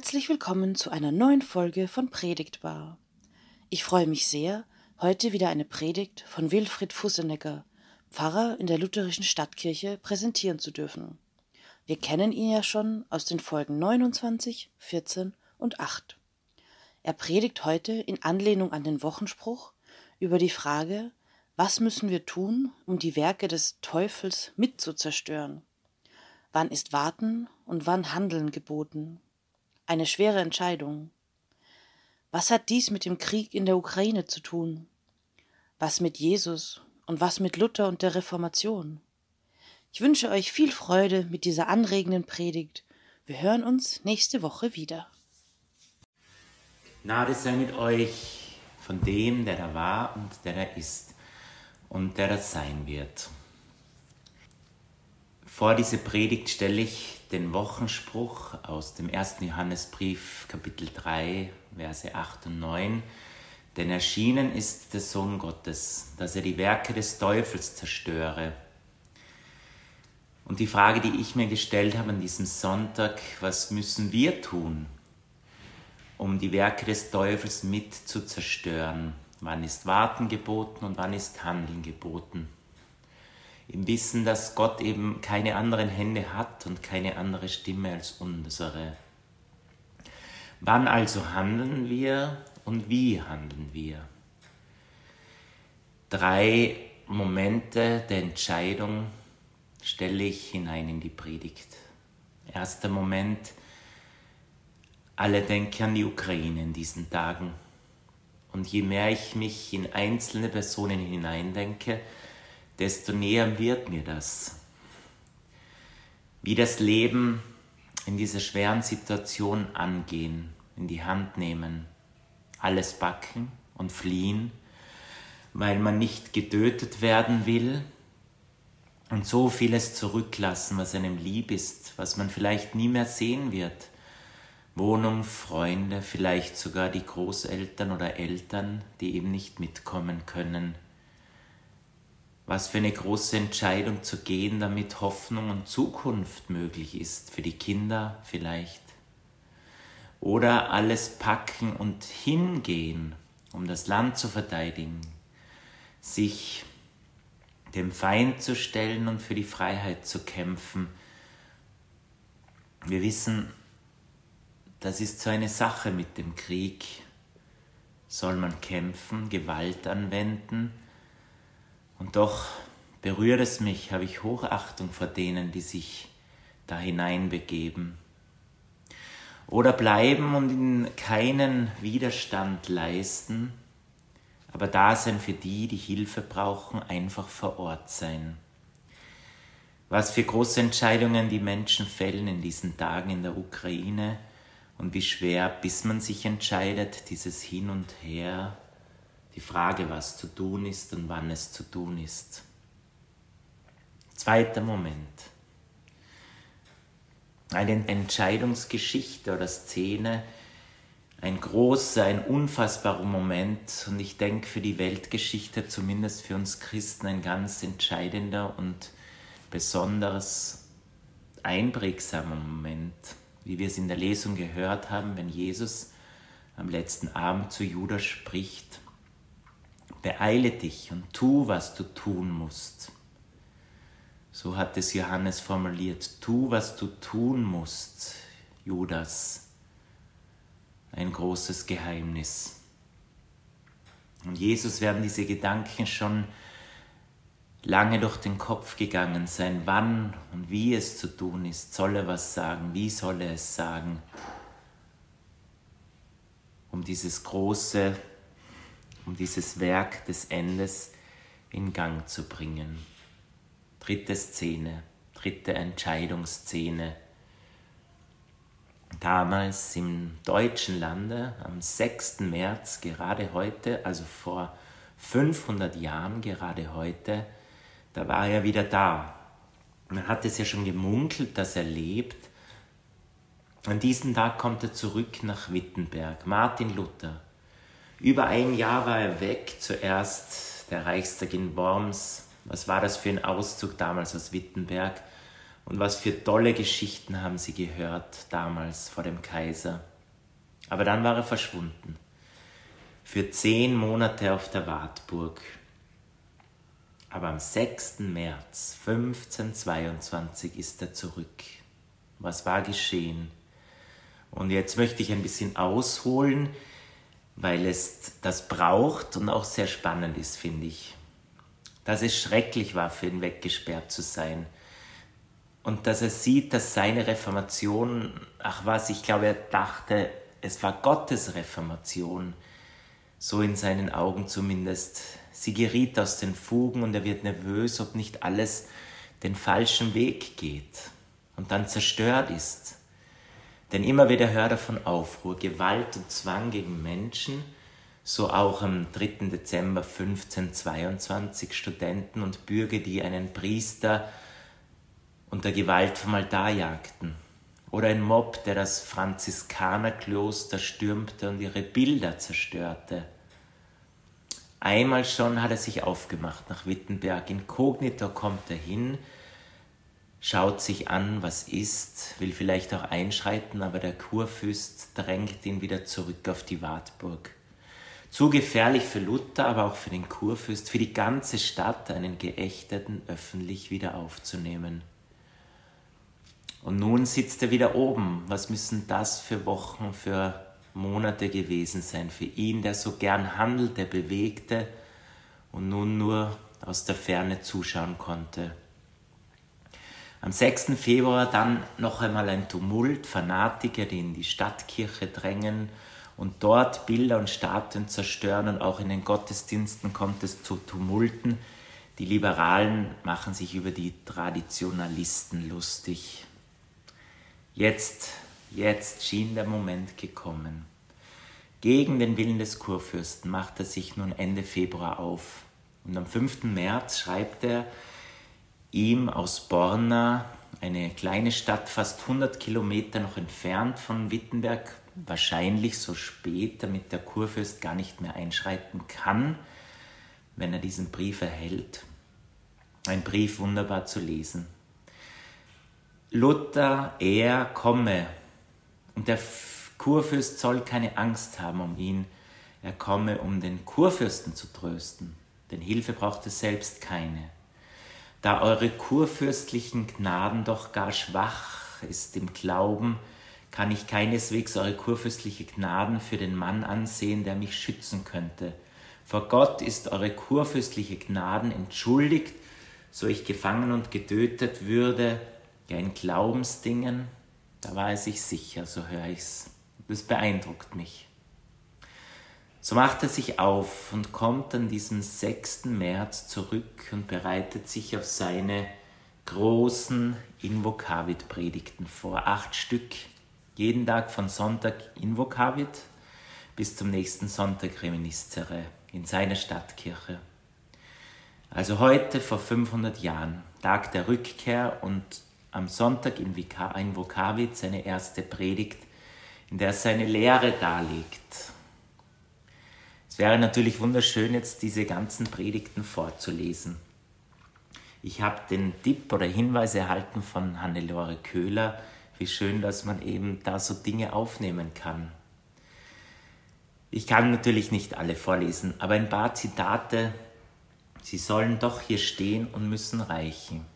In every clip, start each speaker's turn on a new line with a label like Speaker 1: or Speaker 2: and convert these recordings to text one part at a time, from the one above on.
Speaker 1: Herzlich willkommen zu einer neuen Folge von Predigtbar. Ich freue mich sehr, heute wieder eine Predigt von Wilfried Fussenegger, Pfarrer in der lutherischen Stadtkirche, präsentieren zu dürfen. Wir kennen ihn ja schon aus den Folgen 29, 14 und 8. Er predigt heute in Anlehnung an den Wochenspruch über die Frage, was müssen wir tun, um die Werke des Teufels mitzuzerstören? Wann ist Warten und wann Handeln geboten? Eine schwere Entscheidung. Was hat dies mit dem Krieg in der Ukraine zu tun? Was mit Jesus und was mit Luther und der Reformation? Ich wünsche euch viel Freude mit dieser anregenden Predigt. Wir hören uns nächste Woche wieder.
Speaker 2: Gnade sei mit euch von dem, der da war und der da ist und der da sein wird. Vor diese Predigt stelle ich den Wochenspruch aus dem ersten Johannesbrief, Kapitel 3, Verse 8 und 9. Denn erschienen ist der Sohn Gottes, dass er die Werke des Teufels zerstöre. Und die Frage, die ich mir gestellt habe an diesem Sonntag, was müssen wir tun, um die Werke des Teufels mit zu zerstören? Wann ist Warten geboten und wann ist Handeln geboten? Im Wissen, dass Gott eben keine anderen Hände hat und keine andere Stimme als unsere. Wann also handeln wir und wie handeln wir? Drei Momente der Entscheidung stelle ich hinein in die Predigt. Erster Moment, alle denken an die Ukraine in diesen Tagen. Und je mehr ich mich in einzelne Personen hineindenke, desto näher wird mir das. Wie das Leben in dieser schweren Situation angehen, in die Hand nehmen, alles backen und fliehen, weil man nicht getötet werden will und so vieles zurücklassen, was einem lieb ist, was man vielleicht nie mehr sehen wird. Wohnung, Freunde, vielleicht sogar die Großeltern oder Eltern, die eben nicht mitkommen können was für eine große Entscheidung zu gehen, damit Hoffnung und Zukunft möglich ist, für die Kinder vielleicht. Oder alles packen und hingehen, um das Land zu verteidigen, sich dem Feind zu stellen und für die Freiheit zu kämpfen. Wir wissen, das ist so eine Sache mit dem Krieg. Soll man kämpfen, Gewalt anwenden? Und doch berührt es mich, habe ich Hochachtung vor denen, die sich da hineinbegeben. Oder bleiben und ihnen keinen Widerstand leisten, aber da sein für die, die Hilfe brauchen, einfach vor Ort sein. Was für große Entscheidungen die Menschen fällen in diesen Tagen in der Ukraine und wie schwer, bis man sich entscheidet, dieses Hin und Her die Frage, was zu tun ist und wann es zu tun ist. Zweiter Moment. Eine Entscheidungsgeschichte oder Szene, ein großer, ein unfassbarer Moment und ich denke für die Weltgeschichte, zumindest für uns Christen, ein ganz entscheidender und besonders einprägsamer Moment, wie wir es in der Lesung gehört haben, wenn Jesus am letzten Abend zu Judas spricht beeile dich und tu, was du tun musst. So hat es Johannes formuliert. Tu, was du tun musst, Judas. Ein großes Geheimnis. Und Jesus werden diese Gedanken schon lange durch den Kopf gegangen sein, wann und wie es zu tun ist. Soll er was sagen? Wie soll er es sagen? Um dieses große um dieses Werk des Endes in Gang zu bringen. Dritte Szene, dritte Entscheidungsszene. Damals im deutschen Lande am 6. März, gerade heute, also vor 500 Jahren, gerade heute, da war er wieder da. Man hat es ja schon gemunkelt, dass er lebt. An diesem Tag kommt er zurück nach Wittenberg. Martin Luther, über ein Jahr war er weg, zuerst der Reichstag in Worms. Was war das für ein Auszug damals aus Wittenberg? Und was für tolle Geschichten haben sie gehört damals vor dem Kaiser? Aber dann war er verschwunden. Für zehn Monate auf der Wartburg. Aber am 6. März 1522 ist er zurück. Was war geschehen? Und jetzt möchte ich ein bisschen ausholen, weil es das braucht und auch sehr spannend ist, finde ich. Dass es schrecklich war, für ihn weggesperrt zu sein. Und dass er sieht, dass seine Reformation, ach was, ich glaube, er dachte, es war Gottes Reformation, so in seinen Augen zumindest. Sie geriet aus den Fugen und er wird nervös, ob nicht alles den falschen Weg geht und dann zerstört ist. Denn immer wieder hört er von Aufruhr, Gewalt und Zwang gegen Menschen, so auch am 3. Dezember 1522 Studenten und Bürger, die einen Priester unter Gewalt vom Altar jagten. Oder ein Mob, der das Franziskanerkloster stürmte und ihre Bilder zerstörte. Einmal schon hat er sich aufgemacht nach Wittenberg. Inkognito kommt er hin, schaut sich an, was ist, will vielleicht auch einschreiten, aber der Kurfürst drängt ihn wieder zurück auf die Wartburg. Zu gefährlich für Luther, aber auch für den Kurfürst, für die ganze Stadt, einen Geächteten öffentlich wieder aufzunehmen. Und nun sitzt er wieder oben. Was müssen das für Wochen, für Monate gewesen sein für ihn, der so gern handelte, bewegte und nun nur aus der Ferne zuschauen konnte. Am 6. Februar dann noch einmal ein Tumult, Fanatiker, die in die Stadtkirche drängen und dort Bilder und Statuen zerstören und auch in den Gottesdiensten kommt es zu Tumulten. Die Liberalen machen sich über die Traditionalisten lustig. Jetzt, jetzt schien der Moment gekommen. Gegen den Willen des Kurfürsten macht er sich nun Ende Februar auf. Und am 5. März schreibt er ihm aus Borna, eine kleine Stadt fast 100 Kilometer noch entfernt von Wittenberg, wahrscheinlich so spät, damit der Kurfürst gar nicht mehr einschreiten kann, wenn er diesen Brief erhält. Ein Brief wunderbar zu lesen. Luther, er komme. Und der Kurfürst soll keine Angst haben um ihn. Er komme, um den Kurfürsten zu trösten, denn Hilfe braucht es selbst keine. Da eure kurfürstlichen Gnaden doch gar schwach ist im Glauben, kann ich keineswegs eure kurfürstliche Gnaden für den Mann ansehen, der mich schützen könnte. Vor Gott ist eure kurfürstliche Gnaden entschuldigt, so ich gefangen und getötet würde, ja in Glaubensdingen, da war er sich sicher, so höre ich's. Das beeindruckt mich. So macht er sich auf und kommt an diesem 6. März zurück und bereitet sich auf seine großen Invokavit-Predigten vor. Acht Stück, jeden Tag von Sonntag Invokavit bis zum nächsten Sonntag Reminiscere in seiner Stadtkirche. Also heute vor 500 Jahren, Tag der Rückkehr und am Sonntag in, in Vokavit seine erste Predigt, in der er seine Lehre darlegt. Wäre natürlich wunderschön, jetzt diese ganzen Predigten vorzulesen. Ich habe den Tipp oder Hinweis erhalten von Hannelore Köhler, wie schön, dass man eben da so Dinge aufnehmen kann. Ich kann natürlich nicht alle vorlesen, aber ein paar Zitate, sie sollen doch hier stehen und müssen reichen.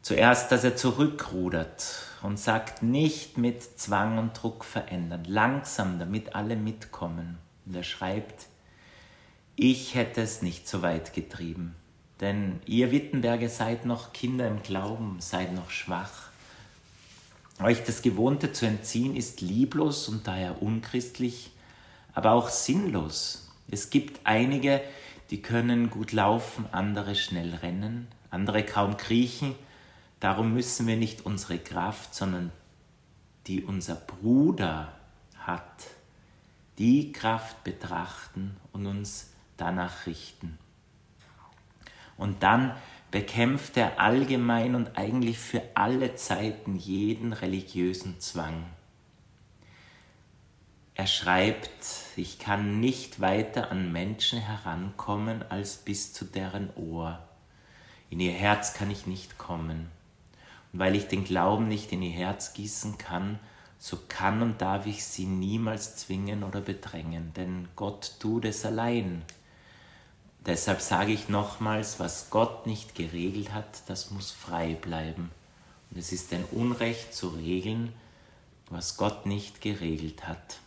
Speaker 2: Zuerst, dass er zurückrudert und sagt, nicht mit Zwang und Druck verändern, langsam, damit alle mitkommen. Und er schreibt, ich hätte es nicht so weit getrieben, denn ihr Wittenberger seid noch Kinder im Glauben, seid noch schwach. Euch das Gewohnte zu entziehen ist lieblos und daher unchristlich, aber auch sinnlos. Es gibt einige, die können gut laufen, andere schnell rennen, andere kaum kriechen, Darum müssen wir nicht unsere Kraft, sondern die unser Bruder hat, die Kraft betrachten und uns danach richten. Und dann bekämpft er allgemein und eigentlich für alle Zeiten jeden religiösen Zwang. Er schreibt, ich kann nicht weiter an Menschen herankommen als bis zu deren Ohr. In ihr Herz kann ich nicht kommen. Und weil ich den Glauben nicht in ihr Herz gießen kann, so kann und darf ich sie niemals zwingen oder bedrängen, denn Gott tut es allein. Deshalb sage ich nochmals, was Gott nicht geregelt hat, das muss frei bleiben. Und es ist ein Unrecht zu regeln, was Gott nicht geregelt hat.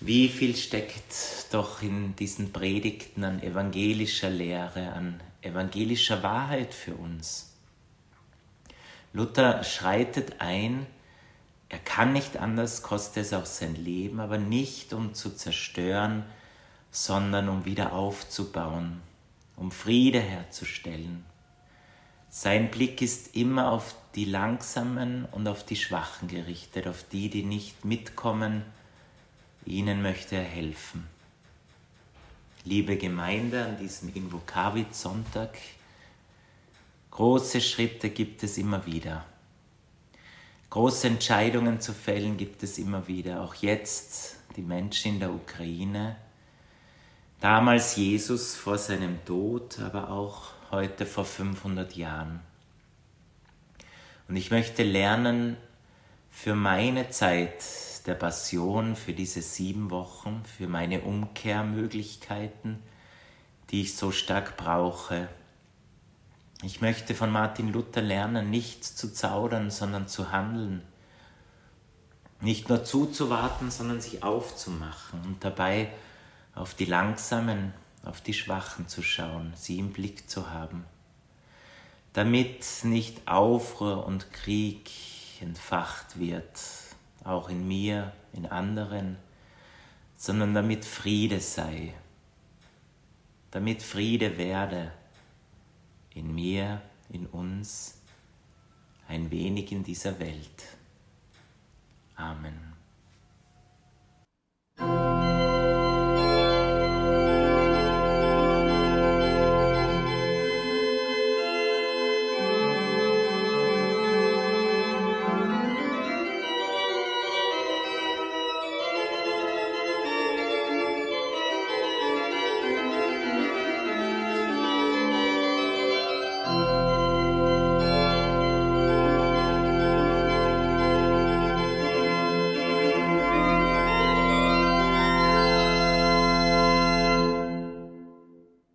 Speaker 2: Wie viel steckt doch in diesen Predigten an evangelischer Lehre, an evangelischer Wahrheit für uns? Luther schreitet ein, er kann nicht anders, kostet es auch sein Leben, aber nicht um zu zerstören, sondern um wieder aufzubauen, um Friede herzustellen. Sein Blick ist immer auf die Langsamen und auf die Schwachen gerichtet, auf die, die nicht mitkommen, ihnen möchte er helfen. Liebe Gemeinde, an diesem Invokavit-Sonntag, große Schritte gibt es immer wieder. Große Entscheidungen zu fällen gibt es immer wieder. Auch jetzt die Menschen in der Ukraine, Damals Jesus vor seinem Tod, aber auch heute vor 500 Jahren. Und ich möchte lernen für meine Zeit der Passion, für diese sieben Wochen, für meine Umkehrmöglichkeiten, die ich so stark brauche. Ich möchte von Martin Luther lernen, nicht zu zaudern, sondern zu handeln. Nicht nur zuzuwarten, sondern sich aufzumachen und dabei auf die Langsamen, auf die Schwachen zu schauen, sie im Blick zu haben, damit nicht Aufruhr und Krieg entfacht wird, auch in mir, in anderen, sondern damit Friede sei, damit Friede werde in mir, in uns, ein wenig in dieser Welt. Amen.